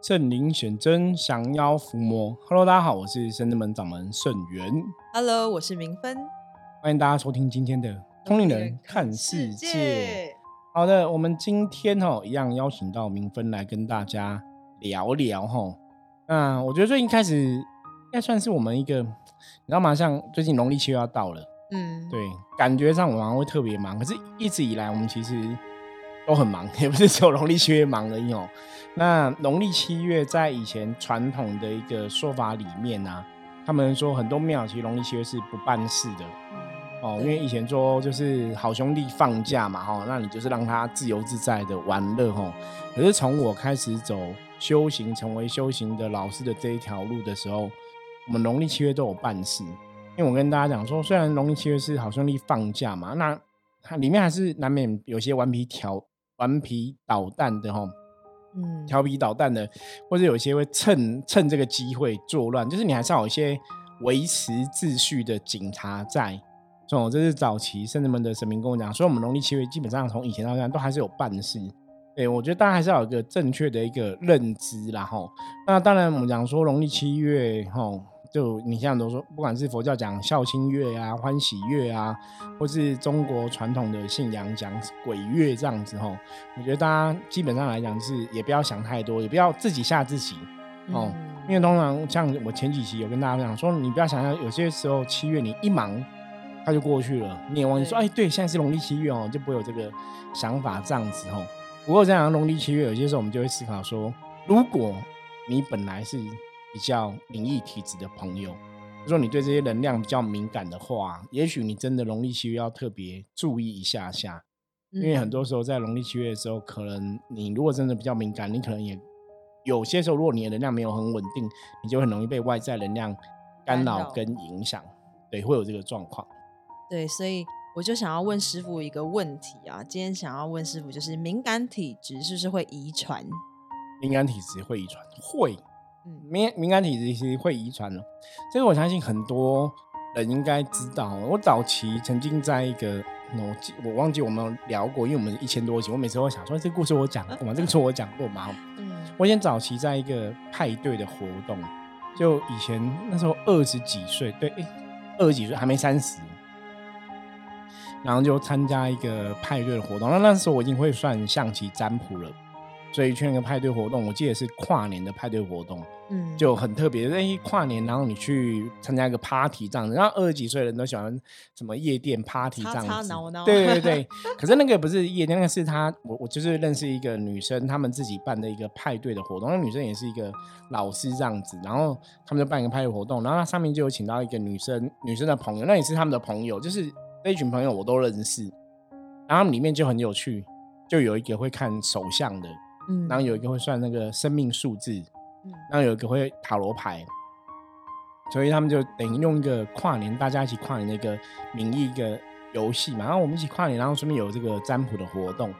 圣灵显真，降妖伏魔。Hello，大家好，我是圣真门掌门圣元。Hello，我是明芬。欢迎大家收听今天的《通灵人看世界》。好的，我们今天哈一样邀请到明芬来跟大家聊聊哈。那我觉得最近开始应该算是我们一个，你知道吗？像最近农历七月要到了，嗯，对，感觉上我们会特别忙，可是一直以来我们其实都很忙，也不是只有农历七月忙而已哦。那农历七月在以前传统的一个说法里面呢、啊，他们说很多庙其实农历七月是不办事的哦，因为以前说就是好兄弟放假嘛，哈，那你就是让他自由自在的玩乐哈。可是从我开始走修行，成为修行的老师的这一条路的时候，我们农历七月都有办事。因为我跟大家讲说，虽然农历七月是好兄弟放假嘛，那它里面还是难免有些顽皮挑顽皮捣蛋的哈。嗯，调皮捣蛋的，或者有些会趁趁这个机会作乱，就是你还是要有一些维持秩序的警察在。哦，这是早期圣人们的神明跟我讲，所以我们农历七月基本上从以前到现在都还是有办事。对，我觉得大家还是要有一个正确的一个认知啦吼。那当然，我们讲说农历七月吼，就你像都说，不管是佛教讲孝亲月啊、欢喜月啊，或是中国传统的信仰讲鬼月这样子吼，我觉得大家基本上来讲是也不要想太多，也不要自己吓自己哦。嗯因为通常像我前几期有跟大家讲说，你不要想象有些时候七月你一忙。它就过去了，你也忘记说，哎，对，现在是农历七月哦，就不会有这个想法这样子哦。不过这样农历七月，有些时候我们就会思考说，如果你本来是比较灵异体质的朋友，如果你对这些能量比较敏感的话，也许你真的农历七月要特别注意一下下，因为很多时候在农历七月的时候，可能你如果真的比较敏感，你可能也有些时候，如果你的能量没有很稳定，你就很容易被外在能量干扰跟影响，对，会有这个状况。对，所以我就想要问师傅一个问题啊，今天想要问师傅，就是敏感体质是不是会遗传？敏感体质会遗传，会，嗯敏敏感体质其实会遗传的，这个我相信很多人应该知道。我早期曾经在一个，我记我忘记我们有聊过，因为我们一千多集，我每次都想说这个故事我讲过吗？这个故事我讲过吗？嗯我以前早期在一个派对的活动，就以前那时候二十几岁，对，诶二十几岁还没三十，然后就参加一个派对的活动。那那时候我已经会算象棋占卜了，所以去那个派对活动，我记得是跨年的派对活动，嗯，就很特别。那一，跨年，然后你去参加一个 party 这样子，然后二十几岁的人都喜欢什么夜店 party 这样子，对对对。可是那个不是夜店，那个是他，我我就是认识一个女生，他们自己办的一个派对的活动。那女生也是一个老师这样子，然后他们就办一个派对活动，然后他上面就有请到一个女生，女生的朋友，那也是他们的朋友，就是那一群朋友我都认识。然后他们里面就很有趣，就有一个会看手相的，嗯然后有一个会算那个生命数字，嗯然后有一个会塔罗牌，所以他们就等于用一个跨年，大家一起跨年的一个名义一个游戏嘛，然后我们一起跨年，然后顺便有这个占卜的活动，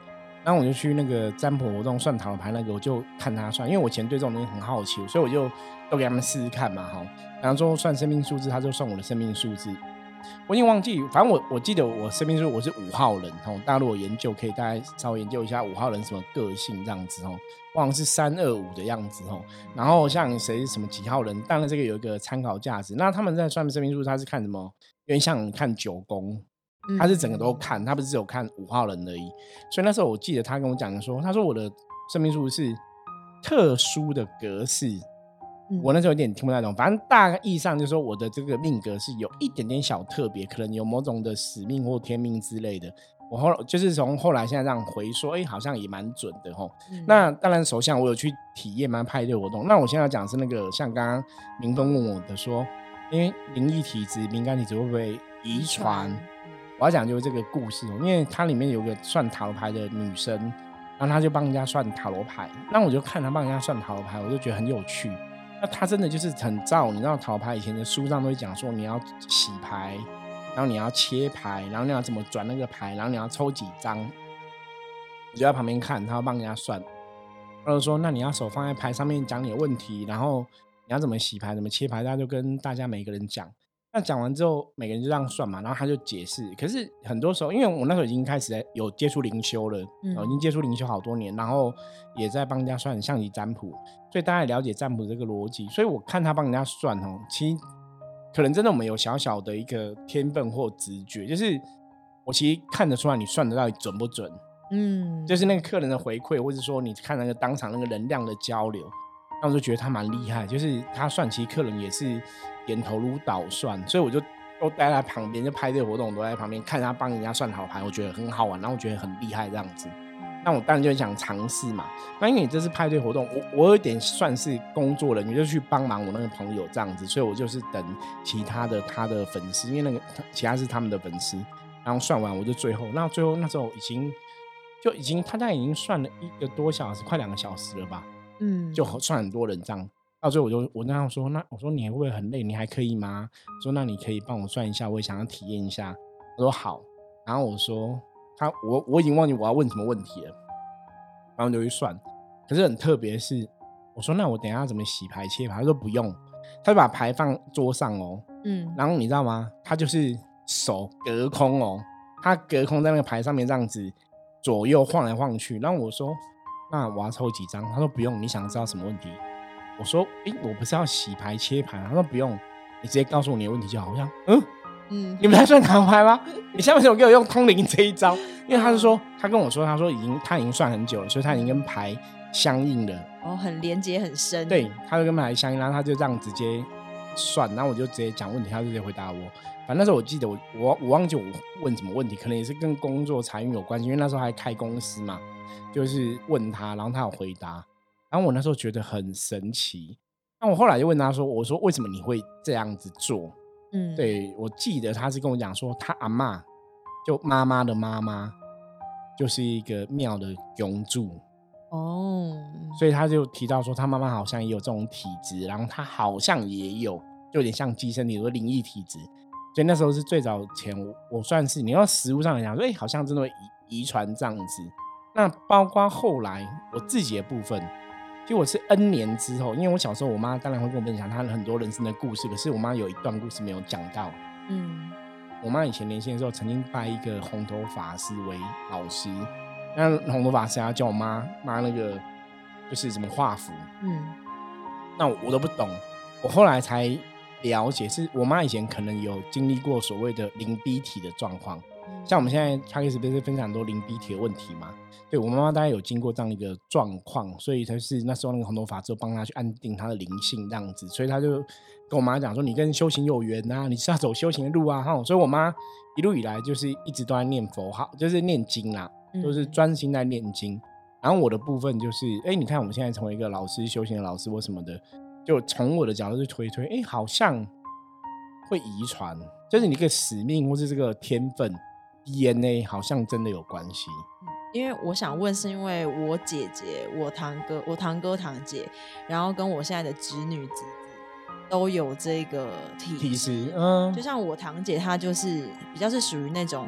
然后我就去那个占卜活动算塔罗牌那个，我就看他算，因为我以前对这种东西很好奇，所以我就都给他们试试看嘛，哈，然后最后算生命数字，他就算我的生命数字。我已经忘记，反正我我记得我生命数我是五号人哦，大家如果研究可以大概稍微研究一下五号人什么个性这样子哦，忘了是三二五的样子哦。然后像谁是什么几号人，当然这个有一个参考价值。那他们在算生命数，他是看什么？有点像看九宫，他是整个都看，他不是只有看五号人而已。所以那时候我记得他跟我讲说，他说我的生命数是特殊的格式。嗯我那时候有点听不太懂，反正大意上就是说我的这个命格是有一点点小特别，可能有某种的使命或天命之类的。我后来就是从后来现在这样回说，哎、好像也蛮准的吼。嗯那当然，首相我有去体验嘛派对活动。那我现在要讲的是那个，像刚刚明峰问我的说，因为灵异体质、敏感体质会不会遗传？我要讲就是这个故事哦，因为它里面有个算塔罗牌的女生，然后她就帮人家算塔罗牌，那我就看她帮人家算塔罗牌，我就觉得很有趣。那他真的就是很燥，你知道桃牌以前的书上都会讲说你要洗牌，然后你要切牌，然后你要怎么转那个牌，然后你要抽几张。我就在旁边看，他要帮人家算，他就说：“那你要手放在牌上面讲你的问题，然后你要怎么洗牌，怎么切牌，他就跟大家每个人讲。那讲完之后，每个人就这样算嘛，然后他就解释。可是很多时候，因为我那时候已经开始有接触灵修了，嗯已经接触灵修好多年，然后也在帮人家算象棋占卜，所以大家也了解占卜这个逻辑。所以我看他帮人家算哦，其实可能真的我们有小小的一个天分或直觉，就是我其实看得出来你算的到底准不准，嗯，就是那个客人的回馈，或者说你看那个当场那个能量的交流，那我就觉得他蛮厉害，就是他算，其实客人也是点头如捣蒜，所以我就都待在旁边，就派对活动，我都在旁边看他帮人家算好牌，我觉得很好玩，然后我觉得很厉害这样子。那我当然就很想尝试嘛。那因为你这次派对活动，我我有点算是工作人员，就去帮忙我那个朋友这样子，所以我就是等其他的他的粉丝，因为那个他其他是他们的粉丝，然后算完我就最后，那最后那时候已经就已经他大概已经算了一个多小时，快两个小时了吧，嗯，就算很多人这样。到最后我就我那样说，那我说你会不会很累？你还可以吗？说那你可以帮我算一下，我也想要体验一下。我说好，然后我说他我我已经忘记我要问什么问题了，然后就去算。可是很特别是，我说那我等一下怎么洗牌切牌？他说不用，他就把牌放桌上哦，嗯，然后你知道吗？他就是手隔空哦，他隔空在那个牌上面这样子左右晃来晃去。然后我说那我要抽几张？他说不用，你想知道什么问题？我说诶，我不是要洗牌切牌吗？他说不用，你直接告诉我你的问题就好。我想嗯。嗯，你们在算塔牌吗？你下面怎么给我用通灵这一招？因为他是说，他跟我说，他说已经他已经算很久了，所以他已经跟牌相应了。哦，很连接很深，对，他就跟牌相应，然后他就这样直接算，然后我就直接讲问题，他就直接回答我。反正那时候我记得我我我忘记我问什么问题，可能也是跟工作财运有关系，因为那时候还开公司嘛，就是问他，然后他有回答，然后我那时候觉得很神奇。那我后来就问他说：“我说为什么你会这样子做？”嗯，，对，我记得他是跟我讲说，他阿嬷就妈妈的妈妈，就是一个庙的永主，哦，所以他就提到说，他妈妈好像也有这种体质，然后他好像也有，就有点像寄生体，说灵异体质。所以那时候是最早前，我我算是你要实物上来讲，说，哎、好像真的会遗遗传这样子。那包括后来我自己的部分，就我是 N 年之后，因为我小时候我妈当然会跟我分享她很多人生的故事，可是我妈有一段故事没有讲到。嗯我妈以前年轻的时候，曾经拜一个红头法师为老师。那红头法师要叫我妈妈那个就是什么画符，嗯那我我都不懂。我后来才了解，是我妈以前可能有经历过所谓的灵逼体的状况。嗯，像我们现在开始不是分享很多灵逼体的问题嘛？对我妈妈大概有经过这样一个状况，所以她是那时候那个红头法师帮她去安定她的灵性这样子，所以她就跟我妈讲说：“你跟修行有缘呐、你是要走修行的路啊！”哈，所以我妈一路以来就是一直都在念佛号，就是念经啦，就是嗯专心在念经。然后我的部分就是，哎，你看我们现在成为一个老师、修行的老师或什么的，就从我的角度去推推，哎，好像会遗传，就是你一个使命或是这个天分 DNA 好像真的有关系。因为我想问，是因为我姐姐、我堂哥、我堂哥堂姐，然后跟我现在的侄女侄子都有这个体体质质，嗯。就，像我堂姐，她就是比较是属于那种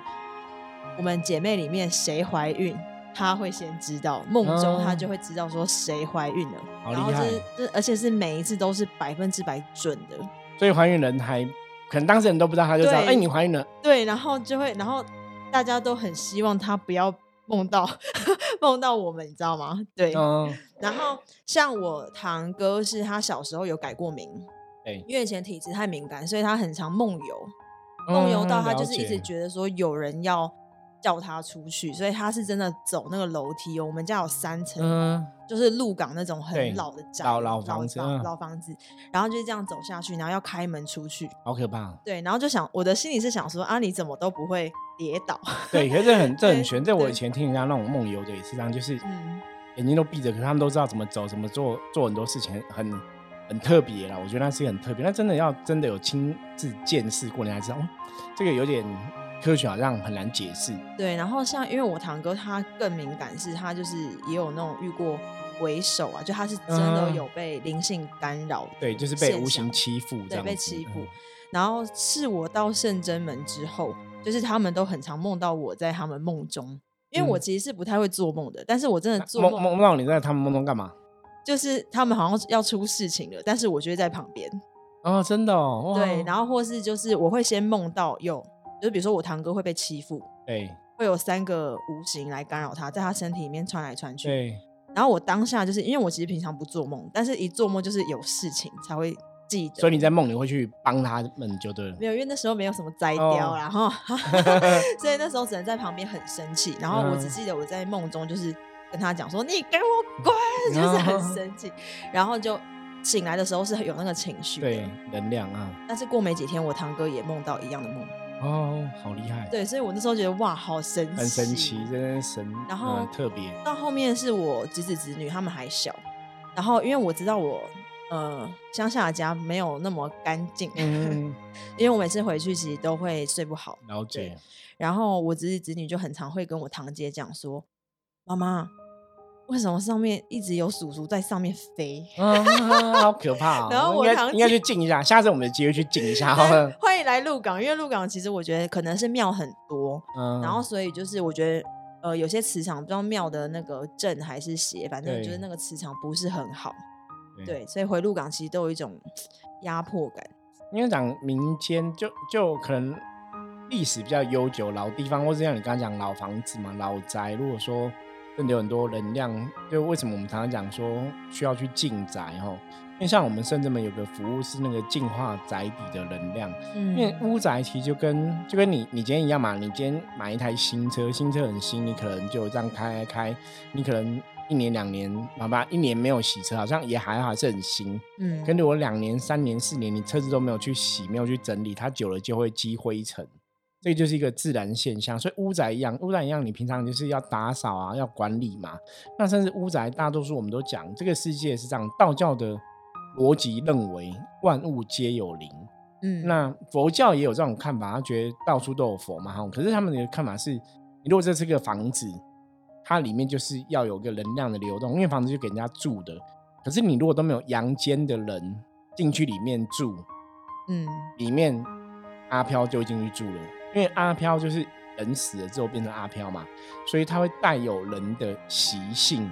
我们姐妹里面谁怀孕，她会先知道，梦中她哦就会知道说谁怀孕了，然后这这而且是每一次都是百分之百准的，所以怀孕人还可能当事人都不知道，他就知道，对哎，你怀孕了，对，然后就会，然后大家都很希望他不要梦到 梦到我们，你知道吗？对，嗯，然后像我堂哥是他小时候有改过名，对，因为以前体质太敏感，所以他很常梦游。梦游到他就是一直觉得说有人要叫他出去，所以他是真的走那个楼梯哦。我们家有三层，嗯，就是鹿港那种很老的宅，老老房子老嗯老房子，然后就是这样走下去，然后要开门出去，好可怕。对，然后就想我的心里是想说啊，你怎么都不会跌倒，对，可是这很这很对悬。这我以前听人家那种梦游的也是这样，就是嗯眼睛都闭着，可是他们都知道怎么走，怎么做，做很多事情很很特别啦。我觉得那是很特别，那真的要真的有亲自见识过，你才知道，哦，这个有点科学好像很难解释。对，然后像因为我堂哥他更敏感，是他就是也有那种遇过鬼手啊，就他是真的嗯有被灵性干扰的对，就是被无形欺负这对被欺负嗯。然后是我到圣真门之后，就是他们都很常梦到我在他们梦中，因为我嗯其实是不太会做梦的，但是我真的做梦梦梦到你在他们梦中干嘛？就是他们好像要出事情了，但是我就会在旁边。哦，真的哦，对，然后或是就是我会先梦到有，就是比如说我堂哥会被欺负，对会有三个无形来干扰他，在他身体里面穿来穿去。对，然后我当下就是因为我其实平常不做梦，但是一做梦就是有事情才会记得。所以你在梦里会去帮他们就对了。没有，因为那时候没有什么摘哦雕啦哈，所以那时候只能在旁边很生气。然后我只嗯记得我在梦中就是跟他讲说：“你给我滚！”就是很哦生气，然后就醒来的时候是有那个情绪对。，能量啊，但是过没几天，我堂哥也梦到一样的梦。哦，好厉害，对，所以我那时候觉得哇，好神奇，很神奇，真的是神，然后嗯特别，到后面是我侄子侄女，他们还小，然后因为我知道我呃乡下的家没有那么干净，嗯，因为我每次回去其实都会睡不好，了解，然后我侄子侄女就很常会跟我堂姐讲说：“妈妈，为什么上面一直有叔叔在上面飞啊，好可怕哦！然后我应该应该去静一下，下次我们有机会去静一下 好了。欢迎来鹿港，因为鹿港其实我觉得可能是庙很多，嗯，然后所以就是我觉得。呃，有些磁场不知道庙的那个正还是邪，反正就是那个磁场不是很好。对对，所以回鹿港其实都有一种压迫感。因为讲民间就就可能历史比较悠久，老地方，或是像你刚刚讲老房子嘛、老宅，如果说真的有很多能量，就为什么我们常常讲说需要去净宅吼？因为像我们甚至们有个服务是那个净化宅底的能量，嗯因为屋宅其实就跟就跟你你今天一样嘛，你今天买一台新车，新车很新，你可能就这样开开开，你可能一年两年，好吧，一年没有洗车，好像也还好，还是很新。嗯跟着我两年、三年、四年，你车子都没有去洗，没有去整理，它久了就会积灰尘，这就是一个自然现象。所以屋宅一样，屋宅一样，你平常就是要打扫啊，要管理嘛。那甚至屋宅，大多数我们都讲，这个世界是这样，道教的逻辑认为万物皆有灵。嗯那佛教也有这种看法，他觉得到处都有佛嘛，哈。可是他们的看法是，你如果这是个房子，它里面就是要有个能量的流动，因为房子就给人家住的。可是你如果都没有阳间的人进去里面住，嗯里面阿飘就进去住了，因为阿飘就是人死了之后变成阿飘嘛，所以它会带有人的习性。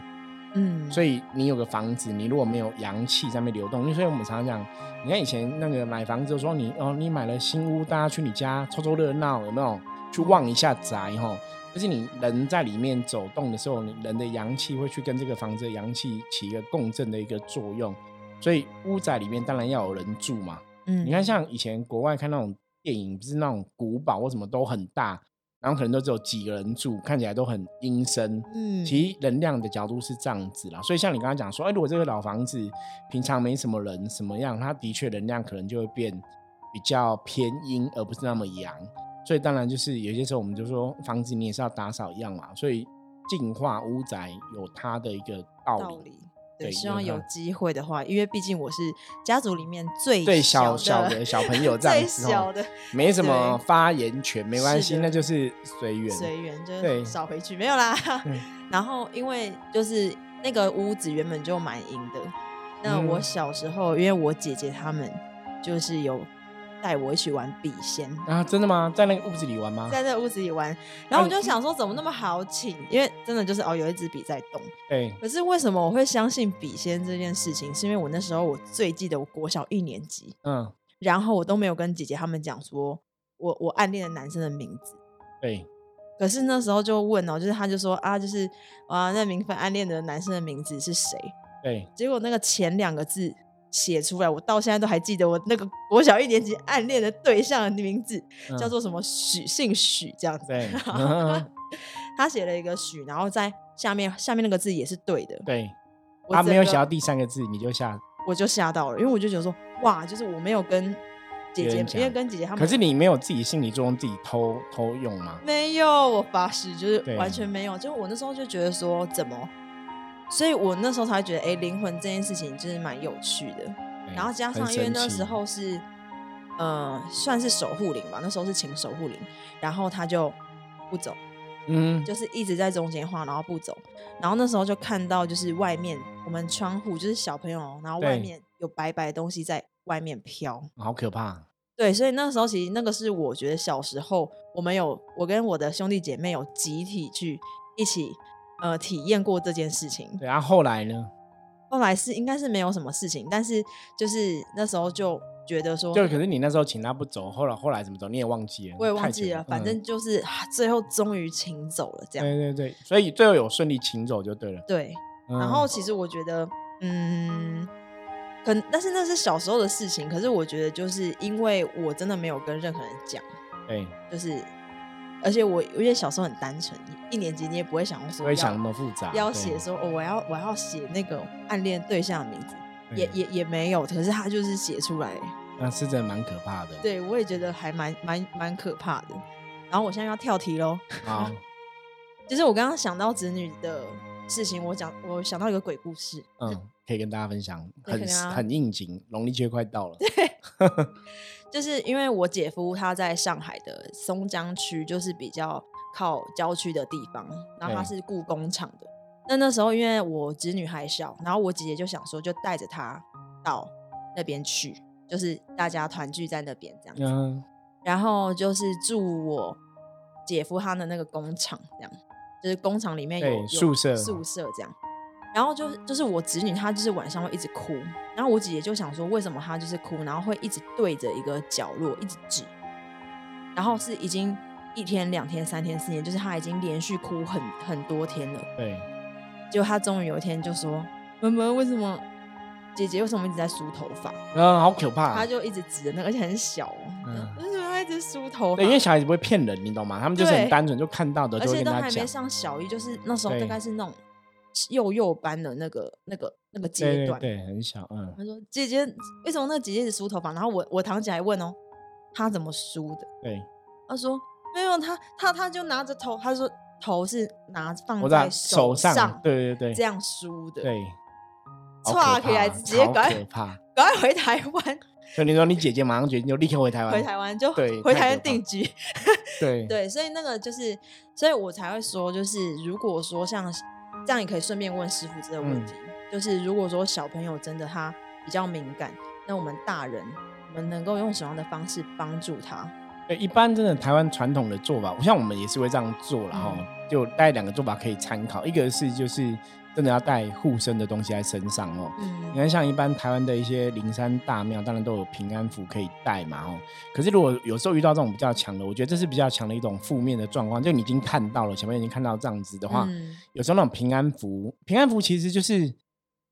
嗯，所以你有个房子，你如果没有阳气在那边流动，因为所以我们常常讲，你看以前那个买房子的时候，你哦你买了新屋，大家去你家凑凑热闹，有没有？去望一下宅哈。但是你人在里面走动的时候，你人的阳气会去跟这个房子的阳气起一个共振的一个作用，所以屋宅里面当然要有人住嘛。嗯你看，像以前国外看那种电影，不是那种古堡或什么都很大，然后可能都只有几个人住，看起来都很阴森。嗯其实能量的角度是这样子啦，所以像你刚刚讲说，哎，如果这个老房子平常没什么人，什么样，它的确能量可能就会变比较偏阴，而不是那么阳。所以当然就是有些时候我们就说，房子你也是要打扫一样嘛，所以净化屋宅有它的一个道理。道理。对，希望有机会的话，因为毕竟我是家族里面最最小小小的小朋友 这样最子哦小的，没什么对发言权，没关系，那就是随缘。随缘就对是少回去没有啦嗯。然后因为就是那个屋子原本就蛮阴的，那我嗯小时候因为我姐姐他们就是有带我一起玩笔仙。啊，真的吗？在那个屋子里玩吗？在那个屋子里玩，然后我啊就想说怎么那么好请，因为真的就是哦有一支笔在动。对，可是为什么我会相信笔仙这件事情？是因为我那时候我最记得我国小一年级，嗯，然后我都没有跟姐姐他们讲说我我暗恋的男生的名字。对，可是那时候就问哦，就是他就说啊，就是啊，那明芬暗恋的男生的名字是谁？对，结果那个前两个字写出来，我到现在都还记得我那个国小一年级暗恋的对象的名字、嗯叫做什么许，姓许这样子。对，他写了一个许，然后在下面下面那个字也是对的。对，他没有写到第三个字，你就吓。我就吓到了，因为我就觉得说哇，就是我没有跟姐姐别人，因为跟姐姐他们可是你没有自己心理作用，自己偷偷用吗？没有，我发誓就是完全没有。就我那时候就觉得说怎么，所以我那时候才觉得，哎、灵魂这件事情就是蛮有趣的。对然后加上因为那时候是，呃，算是守护灵吧，那时候是请守护灵，然后他就不走，嗯，就是一直在中间晃，然后不走。然后那时候就看到就是外面我们窗户就是小朋友，然后外面有白白的东西在外面飘。好可怕。对，所以那时候其实那个是我觉得小时候我们有我跟我的兄弟姐妹有集体去一起呃体验过这件事情。对啊，后来呢？后来是应该是没有什么事情，但是就是那时候就觉得说，就可是你那时候请他不走，后来后来怎么走你也忘记了，我也忘记了，反嗯正就是、啊最后终于请走了这样。对对对，所以最后有顺利请走就对了。对，嗯然后其实我觉得，嗯，可但是那是小时候的事情，可是我觉得就是因为我真的没有跟任何人讲，对，就是而且我因为小时候很单纯，一年级你也不会想要说要不会想那么复杂，要对写说哦，我要我要写那个暗恋对象的名字，也也也没有，可是他就是写出来，那是真的蛮可怕的。对我也觉得还蛮蛮蛮可怕的。然后我现在要跳题喽，好，就是我刚刚想到子女的事情，我讲我想到一个鬼故事，嗯，可以跟大家分享，很很应景，农历节快到了。就是因为我姐夫他在上海的松江区，就是比较靠郊区的地方，然后他是雇工厂的。那那时候因为我侄女还小，然后我姐姐就想说，就带着她到那边去，就是大家团聚在那边这样子。嗯，然后就是住我姐夫他的那个工厂，这样，就是工厂里面有宿舍宿舍这样。然后就是就是我侄女，她就是晚上会一直哭，然后我姐姐就想说，为什么她就是哭，然后会一直对着一个角落一直指，然后是已经一天、两天、三天、四天，就是她已经连续哭很很多天了。对，结果她终于有一天就说：“妈妈，为什么姐姐为什么一直在梳头发？”嗯，好可怕。她就一直指着那个，而且很小哦，嗯为什么她一直梳头发？对，因为小孩子不会骗人，你懂吗？他们就是很对单纯，就看到的而且都还没。上小一，就是那时候大对概是那种幼幼班的那个、那个、那个阶段。对对，很小，嗯，他说：“姐姐，为什么那个姐姐一直梳头发？”然后我我堂姐还问哦，她怎么梳的？对，她说：“没有，她她她就拿着头，她说头是拿放我在在手上，对对对这样梳的。对，好歘可怕起来直接好赶可 怕。赶快回台湾，所以你说你姐姐马上决定就立刻回台湾，回台湾就对回台湾怕定居。对 对，所以那个就是，所以我才会说，就是如果说像这样，也可以顺便问师傅这个问嗯题，就是如果说小朋友真的他比较敏感，那我们大人我们能够用什么样的方式帮助他？对，一般真的台湾传统的做法，像我们也是会这样做然后、嗯就大概两个做法可以参考，一个是就是真的要带护身的东西在身上哦。你嗯看，像一般台湾的一些灵山大庙，当然都有平安符可以带嘛，哦。可是如果有时候遇到这种比较强的，我觉得这是比较强的一种负面的状况，就你已经看到了，前面已经看到这样子的话，嗯有时候那种平安符，平安符其实就是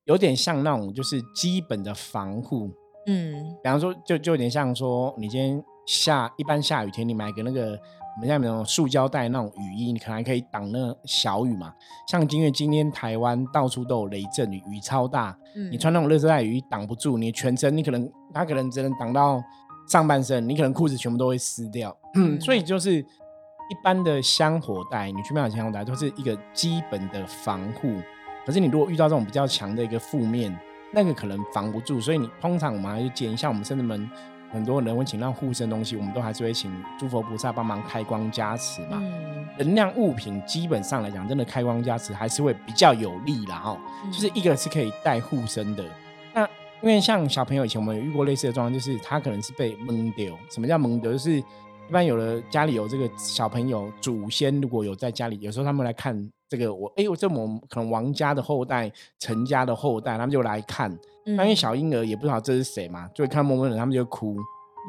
有点像那种就是基本的防护，嗯比方说，就就有点像说，你今天下一般下雨天，你买个那个我们现在那种塑胶袋那种雨衣，你可能还可以挡那小雨嘛。像因为今天台湾到处都有雷阵雨，雨超大，嗯，你穿那种热色带雨衣挡不住，你全身你可能它可能只能挡到上半身，你可能裤子全部都会湿掉。嗯所以就是一般的香火袋，你去买香火袋都是一个基本的防护。可是你如果遇到这种比较强的一个负面，那个可能防不住，所以你通常我们还是建议，像我们甚至们很多人会请到护身东西，我们都还是会请诸佛菩萨帮忙开光加持嘛。嗯能量物品基本上来讲，真的开光加持还是会比较有利啦哈。嗯就是一个是可以带护身的。那因为像小朋友以前我们有遇过类似的状况，就是他可能是被蒙丢。什么叫蒙丢？就是一般有的家里有这个小朋友祖先，如果有在家里，有时候他们来看这个我，哎，我这我们可能王家的后代、陈家的后代，他们就来看。那因为嗯小婴儿也不知道这是谁嘛，就会看摸摸的，他们就会哭，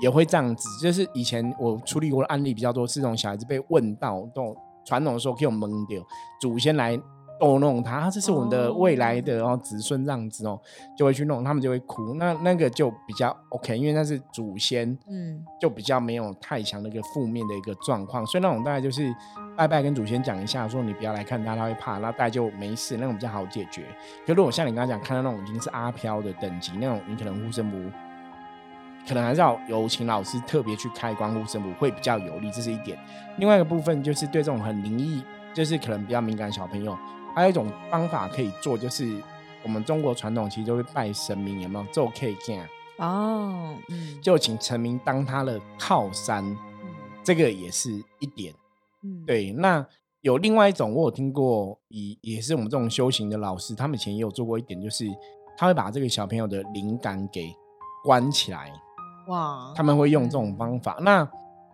也会这样子。就是以前我处理过的案例比较多，是这种小孩子被问到，这种传统的时候可以有蒙丢，祖先来逗弄他，啊这是我们的未来的哦子孙这样子哦，就会去弄，他们就会哭。那那个就比较 OK，因为那是祖先，嗯就比较没有太强的一个负面的一个状况，所以那种大概就是拜拜跟祖先讲一下，说你不要来看他，他会怕，那大概就没事，那种比较好解决。可如果像你刚刚讲，看到那种已经是阿飘的等级，那种你可能护身符，可能还是要有请老师特别去开光护身符会比较有利，这是一点。另外一个部分就是对这种很灵异，就是可能比较敏感的小朋友，还有一种方法可以做，就是我们中国传统其实都会拜神明，有没有？做 K 干。哦嗯就请神明当他的靠山，嗯这个也是一点。嗯对，那有另外一种，我有听过，也也是我们这种修行的老师，他们以前也有做过一点，就是他会把这个小朋友的灵感给关起来，哇他们会用这种方法。那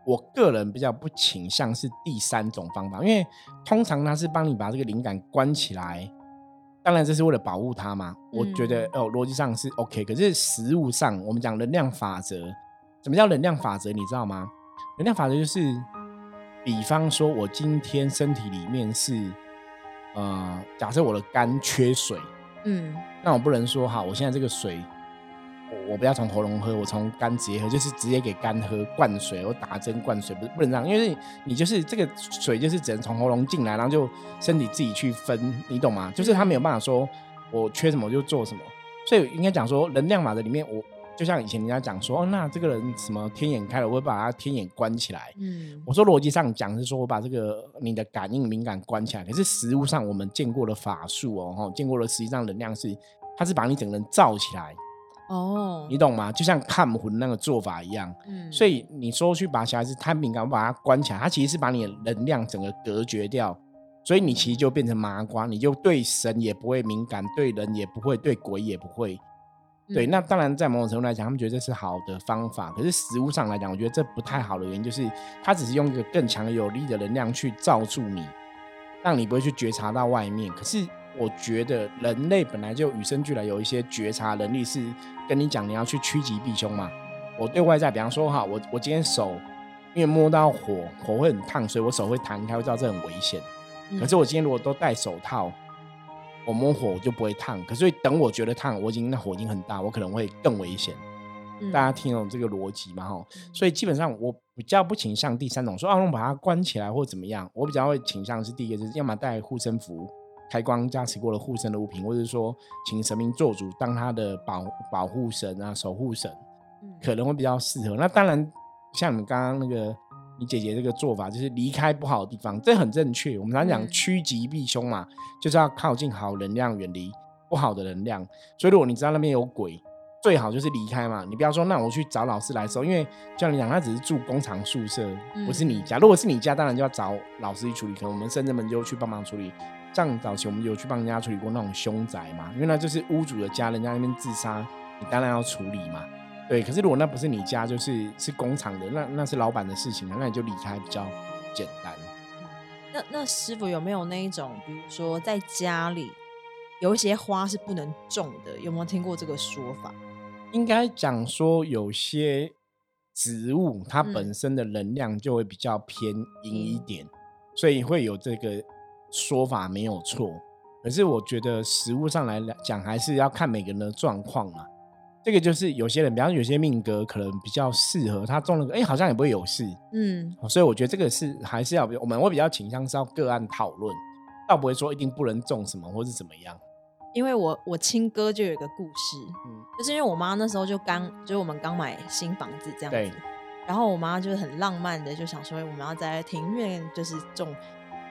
我个人比较不倾向是第三种方法，因为通常他是帮你把这个灵感关起来，当然这是为了保护它嘛。我觉得嗯哦，逻辑上是 OK，可是实物上我们讲能量法则，什么叫能量法则？你知道吗？能量法则就是，比方说我今天身体里面是，呃，假设我的肝缺水，嗯那我不能说哈，我现在这个水，我我不要从喉咙喝，我从肝直接喝，就是直接给肝喝灌水，我打针灌水，不是不能这样，因为你就是这个水就是只能从喉咙进来，然后就身体自己去分，你懂吗？就是他没有办法说我缺什么就做什么，所以应该讲说能量法则里面，我就像以前人家讲说，哦，那这个人什么天眼开了，我会把他天眼关起来。嗯我说逻辑上讲是说我把这个你的感应敏感关起来，可是实物上我们见过的法术哦，哈，见过的实际上能量是，它是把你整个人罩起来，哦，你懂吗？就像看魂那个做法一样。嗯所以你说去把小孩子太敏感，我把它关起来，它其实是把你的能量整个隔绝掉，所以你其实就变成麻瓜，你就对神也不会敏感，对人也不会，对鬼也不会。对，嗯那当然在某种程度来讲，他们觉得这是好的方法，可是实物上来讲，我觉得这不太好的原因就是，它只是用一个更强有力的能量去罩住你，让你不会去觉察到外面。可是我觉得人类本来就与生俱来有一些觉察能力，是跟你讲你要去趋吉避凶嘛。我对外在，比方说哈，我我今天手因为摸到火，火会很烫，所以我手会弹开，会知道这很危险。嗯可是我今天如果都戴手套，我摸火我就不会烫。可是等我觉得烫，我已经那火已经很大，我可能会更危险。嗯大家听懂这个逻辑吗？哈，所以基本上我比较不倾向第三种说啊，我把它关起来或怎么样。我比较会倾向是第一个，就是要么带护身符、开光加持过的护身的物品，或者是说请神明做主当他的保保护神啊、守护神。嗯可能会比较适合。那当然，像你们刚刚那个你姐姐这个做法，就是离开不好的地方，这很正确。我们常讲嗯趋吉避凶嘛，就是要靠近好能量，远离不好的能量。所以如果你知道那边有鬼，最好就是离开嘛。你不要说那我去找老师来收，因为就像你讲，他只是住工厂宿舍，不是你家。如果是你家，当然就要找老师去处理。可能我们甚至们就去帮忙处理。像早期我们有去帮人家处理过那种凶宅嘛，因为那就是屋主的家，人家那边自杀，你当然要处理嘛。对，可是如果那不是你家，就是是工厂的，那那是老板的事情啊，那你就离开比较简单。那那师傅有没有那一种，比如说在家里有一些花是不能种的，有没有听过这个说法？应该讲说，有些植物它嗯本身的能量就会比较偏阴一点，所以会有这个说法没有错。可是我觉得实物上来讲，还是要看每个人的状况啊。这个就是有些人，比方说有些命格可能比较适合他中了个，哎、好像也不会有事。嗯哦所以我觉得这个是还是要，我们会比较倾向是要个案讨论，倒不会说一定不能种什么或是怎么样。因为我我亲哥就有一个故事，嗯，就是因为我妈那时候就刚，就是我们刚买新房子这样子，然后我妈就是很浪漫的就想说，我们要在庭院就是种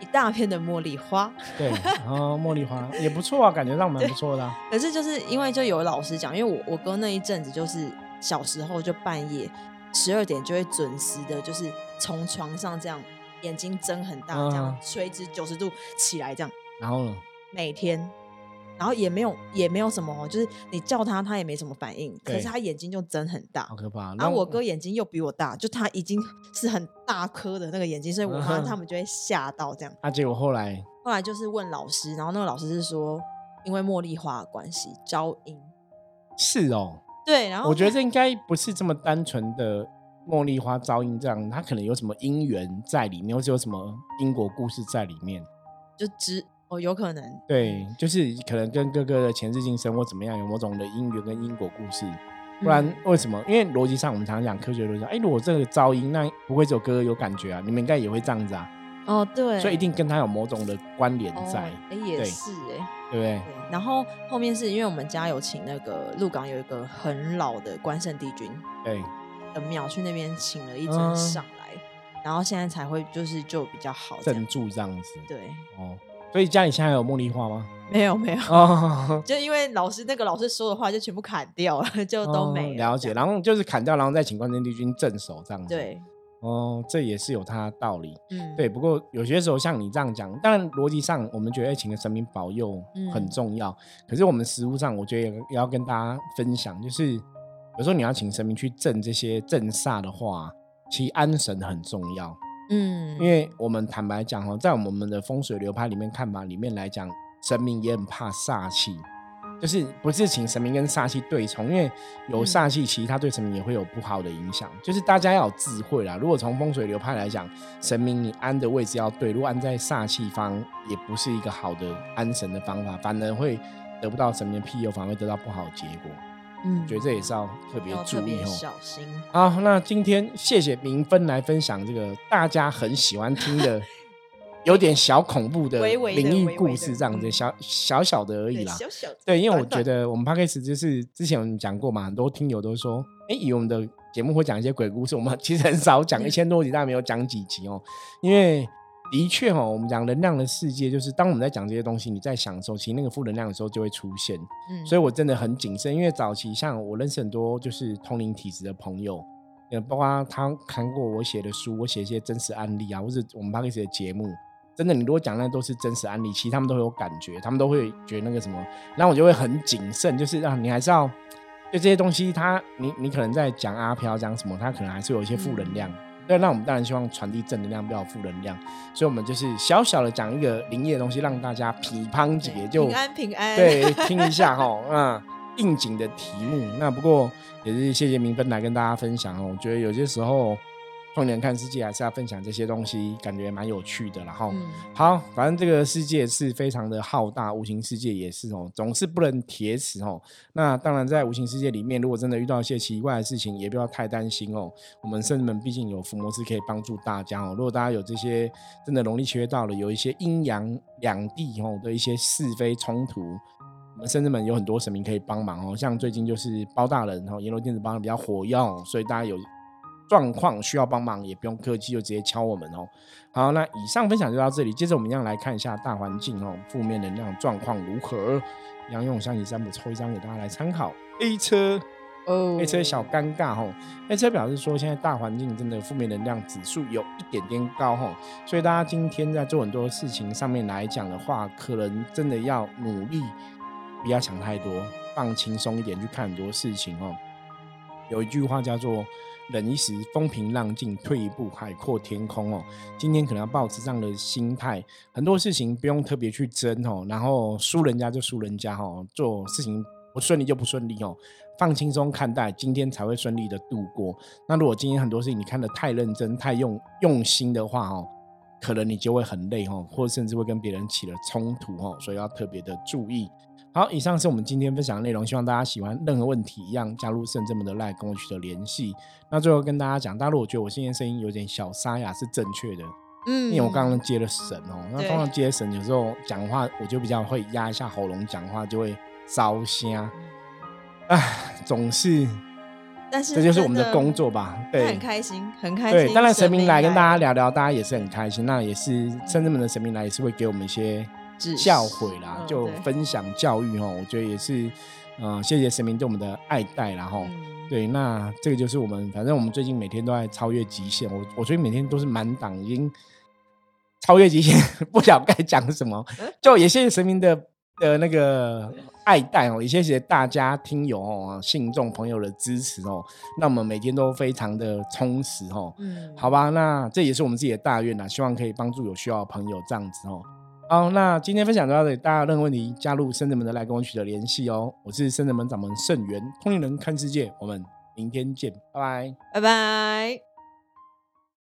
一大片的茉莉花，对，然后茉莉花也不错啊，感觉上蛮不错的啊、可是就是因为就有老师讲，因为我我哥那一阵子就是小时候就半夜十二点就会准时的，就是从床上这样眼睛睁很大，这样嗯。垂直九十度起来这样，然后呢，每天，然后也没有也没有什么哦，就是你叫他他也没什么反应，可是他眼睛就睁很大好。可怕。然后我哥眼睛又比我大，就他已经 是很大颗的那个眼睛，所以我 妈他们就会吓到这样。啊，结果后来后来就是问老师，然后那个老师是说，因为茉莉花的关系招阴。是哦，对，然后我觉得这应该不是这么单纯的茉莉花招阴这样，它可能有什么因缘在里面，或者有什么因果故事在里面。就知哦，有可能对，就是可能跟哥哥的前世今生或怎么样有某种的因缘跟因果故事。不然嗯为什么？因为逻辑上我们常常讲科学逻辑上，哎，如果这个噪音，那不会只有哥哥有感觉啊，你们应该也会这样子啊，哦，对，所以一定跟他有某种的关联哦在，哎也是哎，对不对？对。然后后面是因为我们家有请那个鹿港有一个很老的关圣帝君对，的庙，去那边请了一尊嗯上来，然后现在才会就是就比较好镇。住这样子。对，哦，所以家里现在有茉莉花吗？没有没有，哦，就因为老师那个老师说的话就全部砍掉了，就都没哦了解，然后就是砍掉，然后再请关圣帝君镇守这样子。，对，哦，这也是有它的道理。嗯，对，不过有些时候像你这样讲，当然逻辑上我们觉得哎请个神明保佑嗯很重要，可是我们实物上我觉得也也要跟大家分享，就是有时候你要请神明去镇这些镇煞的话，其实安神很重要。嗯，因为我们坦白讲哦，在我们的风水流派里面看法里面来讲，神明也很怕煞气。就是不是请神明跟煞气对冲，因为有煞气，其实它对神明也会有不好的影响。就是大家要有智慧啦。如果从风水流派来讲，神明你安的位置要对，如果安在煞气方，也不是一个好的安神的方法，反而会得不到神明庇佑，反而会得到不好的结果。嗯，觉得这也是要特别注意哦，小心。好，那今天谢谢明芬来分享这个大家很喜欢听的。有点小恐怖的灵异故事，这样子小小小的而已啦。对，因为我觉得我们 p 开始就是之前我们讲过嘛，很多听友都说，哎，以我们的节目会讲一些鬼故事，我们其实很少讲，一千多集大概没有讲几集哦。因为的确哦，我们讲能量的世界，就是当我们在讲这些东西，你在享受其实那个负能量的时候就会出现。嗯，所以我真的很谨慎，因为早期像我认识很多就是通灵体质的朋友，也，包括他看过我写的书，我写一些真实案例啊，或者我们 p 开始的节目。真的，你如果讲那都是真实案例，其实他们都会有感觉，他们都会觉得那个什么，然后我就会很谨慎，就是让你还是要对这些东西，他你你可能在讲阿飘讲什么，他可能还是有一些负能量。对，那我们当然希望传递正能量，不要负能量。所以，我们就是小小的讲一个灵异的东西，让大家皮乓姐就平安平安，对，听一下哈，啊，应景的题目。那不过也是谢谢明芬来跟大家分享哦，我觉得有些时候。放眼看世界，还是要分享这些东西，感觉蛮有趣的。然后，好，反正这个世界是非常的浩大，无形世界也是哦，总是不能铁齿哦。那当然，在无形世界里面，如果真的遇到一些奇怪的事情，也不要太担心哦。我们圣人们毕竟有伏魔师可以帮助大家哦。如果大家有这些真的容易缺到了，有一些阴阳两地哦的一些是非冲突，我们甚至们有很多神明可以帮忙哦。像最近就是包大人哦，阎罗电子帮的比较火药，所以大家有。状况需要帮忙也不用客气，就直接敲我们哦。好，那以上分享就到这里。接着我们一样来看一下大环境哦，负面能量状况如何？一样用象棋占卜抽一张给大家来参考。A 车哦，A 车小尴尬哦。A 车表示说，现在大环境真的负面能量指数有一点点高哦，所以大家今天在做很多事情上面来讲的话，可能真的要努力，不要想太多，放轻松一点去看很多事情哦。有一句话叫做。忍一时，风平浪静；退一步，海阔天空哦。今天可能要保持这样的心态，很多事情不用特别去争哦，然后输人家就输人家哈。做事情不顺利就不顺利哦，放轻松看待，今天才会顺利的度过。那如果今天很多事情你看得太认真、太用用心的话哦，可能你就会很累哦，或者甚至会跟别人起了冲突哦，所以要特别的注意。好，以上是我们今天分享的内容，希望大家喜欢。任何问题一样加入圣这门的 LINE 跟我取得联系。那最后跟大家讲，大家如果觉得我今天声音有点小沙哑是正确的，嗯，因为我刚刚接了神哦。那通常接神有时候讲话我就比较会压一下喉咙，讲话就会烧香。唉，总是，但是这就是我们的工作吧？对，很开心，很开心。对，当然神明来跟大家聊聊，大家也是很开心。那也是圣这门的神明来也是会给我们一些。教诲啦，就分享教育哈，我觉得也是，嗯，谢谢神明对我们的爱戴，然后，对，那这个就是我们，反正我们最近每天都在超越极限，我我最近每天都是满档，已经超越极限，不晓该讲什么，就也谢谢神明的的那个爱戴哦，也谢谢大家听友哦、信众朋友的支持哦，那我们每天都非常的充实哦，嗯，好吧，那这也是我们自己的大愿呐，希望可以帮助有需要的朋友这样子哦。好，那今天分享到这里，大家有任何问题，加入圣人门的来跟我取得联系哦。我是圣人门掌门圣元，通灵人看世界，我们明天见，拜拜，拜拜。